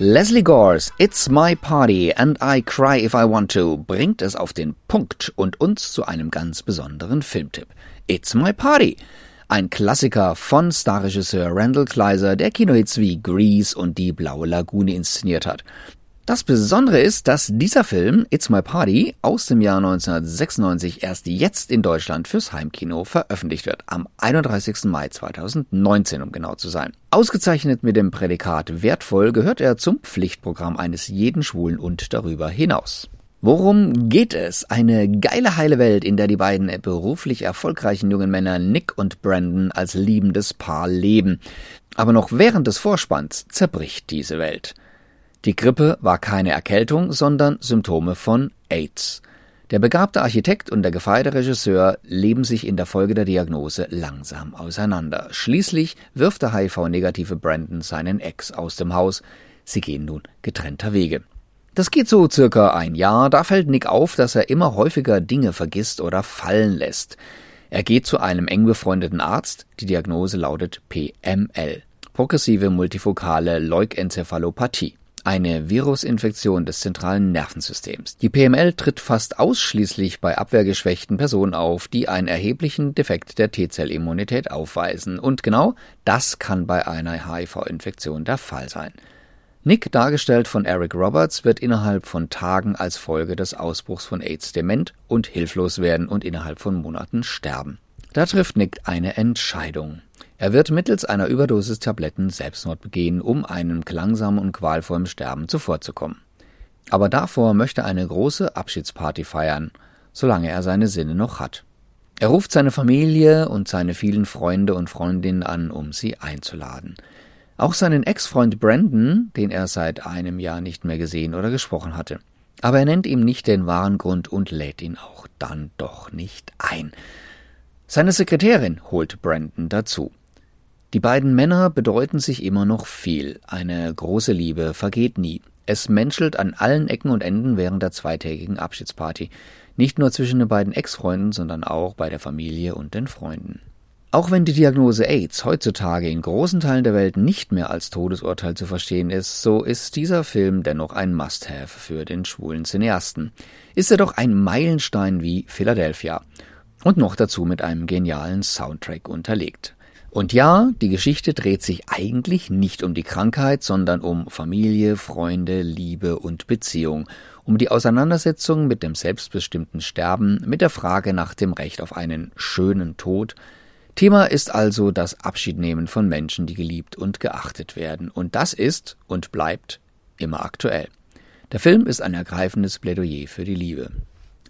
Leslie Gores It's My Party and I Cry If I Want To bringt es auf den Punkt und uns zu einem ganz besonderen Filmtipp. It's My Party. Ein Klassiker von Starregisseur Randall Kleiser, der Kinohits wie Grease und Die Blaue Lagune inszeniert hat. Das Besondere ist, dass dieser Film It's My Party aus dem Jahr 1996 erst jetzt in Deutschland fürs Heimkino veröffentlicht wird, am 31. Mai 2019, um genau zu sein. Ausgezeichnet mit dem Prädikat wertvoll gehört er zum Pflichtprogramm eines jeden Schwulen und darüber hinaus. Worum geht es? Eine geile heile Welt, in der die beiden beruflich erfolgreichen jungen Männer Nick und Brandon als liebendes Paar leben. Aber noch während des Vorspanns zerbricht diese Welt. Die Grippe war keine Erkältung, sondern Symptome von AIDS. Der begabte Architekt und der gefeierte Regisseur leben sich in der Folge der Diagnose langsam auseinander. Schließlich wirft der HIV-negative Brandon seinen Ex aus dem Haus. Sie gehen nun getrennter Wege. Das geht so circa ein Jahr, da fällt Nick auf, dass er immer häufiger Dinge vergisst oder fallen lässt. Er geht zu einem eng befreundeten Arzt, die Diagnose lautet PML, progressive multifokale Leukenzephalopathie eine Virusinfektion des zentralen Nervensystems. Die PML tritt fast ausschließlich bei abwehrgeschwächten Personen auf, die einen erheblichen Defekt der T-Zellimmunität aufweisen. Und genau das kann bei einer HIV-Infektion der Fall sein. Nick, dargestellt von Eric Roberts, wird innerhalb von Tagen als Folge des Ausbruchs von AIDS dement und hilflos werden und innerhalb von Monaten sterben. Da trifft Nick eine Entscheidung. Er wird mittels einer Überdosis Tabletten Selbstmord begehen, um einem langsamen und qualvollen Sterben zuvorzukommen. Aber davor möchte eine große Abschiedsparty feiern, solange er seine Sinne noch hat. Er ruft seine Familie und seine vielen Freunde und Freundinnen an, um sie einzuladen. Auch seinen Ex-Freund Brandon, den er seit einem Jahr nicht mehr gesehen oder gesprochen hatte. Aber er nennt ihm nicht den wahren Grund und lädt ihn auch dann doch nicht ein. Seine Sekretärin holt Brandon dazu. Die beiden Männer bedeuten sich immer noch viel. Eine große Liebe vergeht nie. Es menschelt an allen Ecken und Enden während der zweitägigen Abschiedsparty. Nicht nur zwischen den beiden Ex-Freunden, sondern auch bei der Familie und den Freunden. Auch wenn die Diagnose AIDS heutzutage in großen Teilen der Welt nicht mehr als Todesurteil zu verstehen ist, so ist dieser Film dennoch ein Must-Have für den schwulen Cineasten. Ist er doch ein Meilenstein wie Philadelphia. Und noch dazu mit einem genialen Soundtrack unterlegt. Und ja, die Geschichte dreht sich eigentlich nicht um die Krankheit, sondern um Familie, Freunde, Liebe und Beziehung, um die Auseinandersetzung mit dem selbstbestimmten Sterben, mit der Frage nach dem Recht auf einen schönen Tod. Thema ist also das Abschiednehmen von Menschen, die geliebt und geachtet werden. Und das ist und bleibt immer aktuell. Der Film ist ein ergreifendes Plädoyer für die Liebe.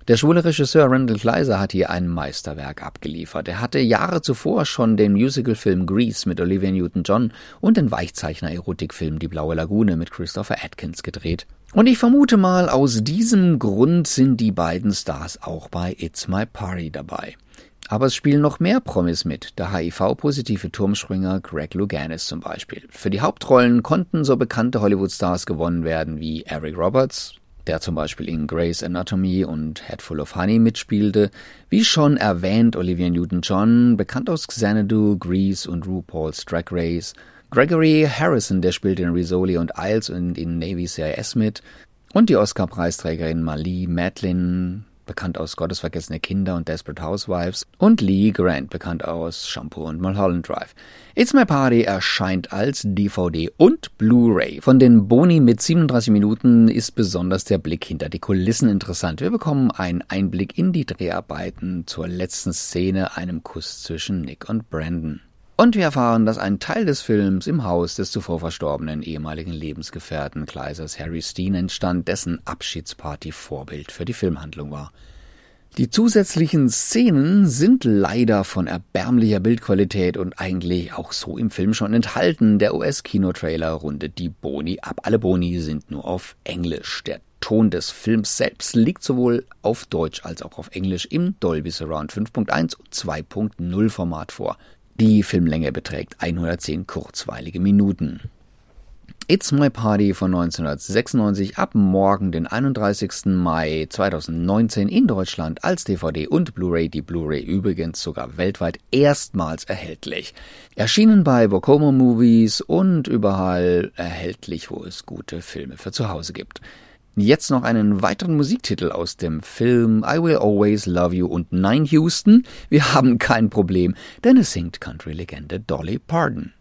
Der schwule Regisseur Randall Kleiser hat hier ein Meisterwerk abgeliefert. Er hatte Jahre zuvor schon den Musicalfilm Grease mit Olivia Newton-John und den Weichzeichner-Erotikfilm Die Blaue Lagune mit Christopher Atkins gedreht. Und ich vermute mal, aus diesem Grund sind die beiden Stars auch bei It's My Party dabei. Aber es spielen noch mehr Promis mit, der HIV-positive Turmspringer Greg Louganis zum Beispiel. Für die Hauptrollen konnten so bekannte Hollywood-Stars gewonnen werden wie Eric Roberts, der zum Beispiel in Grey's Anatomy und Head Full of Honey mitspielte. Wie schon erwähnt, Olivia Newton-John, bekannt aus Xanadu, Grease und RuPaul's Drag Race. Gregory Harrison, der spielte in Rizzoli und Isles und in Navy CIS mit. Und die Oscar-Preisträgerin Mali Madeline, bekannt aus Gottesvergessene Kinder und Desperate Housewives, und Lee Grant, bekannt aus Shampoo und Mulholland Drive. It's My Party erscheint als DVD und Blu-ray. Von den Boni mit 37 Minuten ist besonders der Blick hinter die Kulissen interessant. Wir bekommen einen Einblick in die Dreharbeiten zur letzten Szene, einem Kuss zwischen Nick und Brandon. Und wir erfahren, dass ein Teil des Films im Haus des zuvor verstorbenen ehemaligen Lebensgefährten Kleisers Harry Steen entstand, dessen Abschiedsparty Vorbild für die Filmhandlung war. Die zusätzlichen Szenen sind leider von erbärmlicher Bildqualität und eigentlich auch so im Film schon enthalten. Der US-Kinotrailer rundet die Boni ab. Alle Boni sind nur auf Englisch. Der Ton des Films selbst liegt sowohl auf Deutsch als auch auf Englisch im Dolby Surround 5.1 und 2.0 Format vor. Die Filmlänge beträgt 110 kurzweilige Minuten. It's My Party von 1996 ab morgen, den 31. Mai 2019 in Deutschland als DVD und Blu-ray. Die Blu-ray übrigens sogar weltweit erstmals erhältlich. Erschienen bei Bocomo Movies und überall erhältlich, wo es gute Filme für zu Hause gibt. Jetzt noch einen weiteren Musiktitel aus dem Film I Will Always Love You und Nein Houston. Wir haben kein Problem, denn es singt Country-Legende Dolly Parton.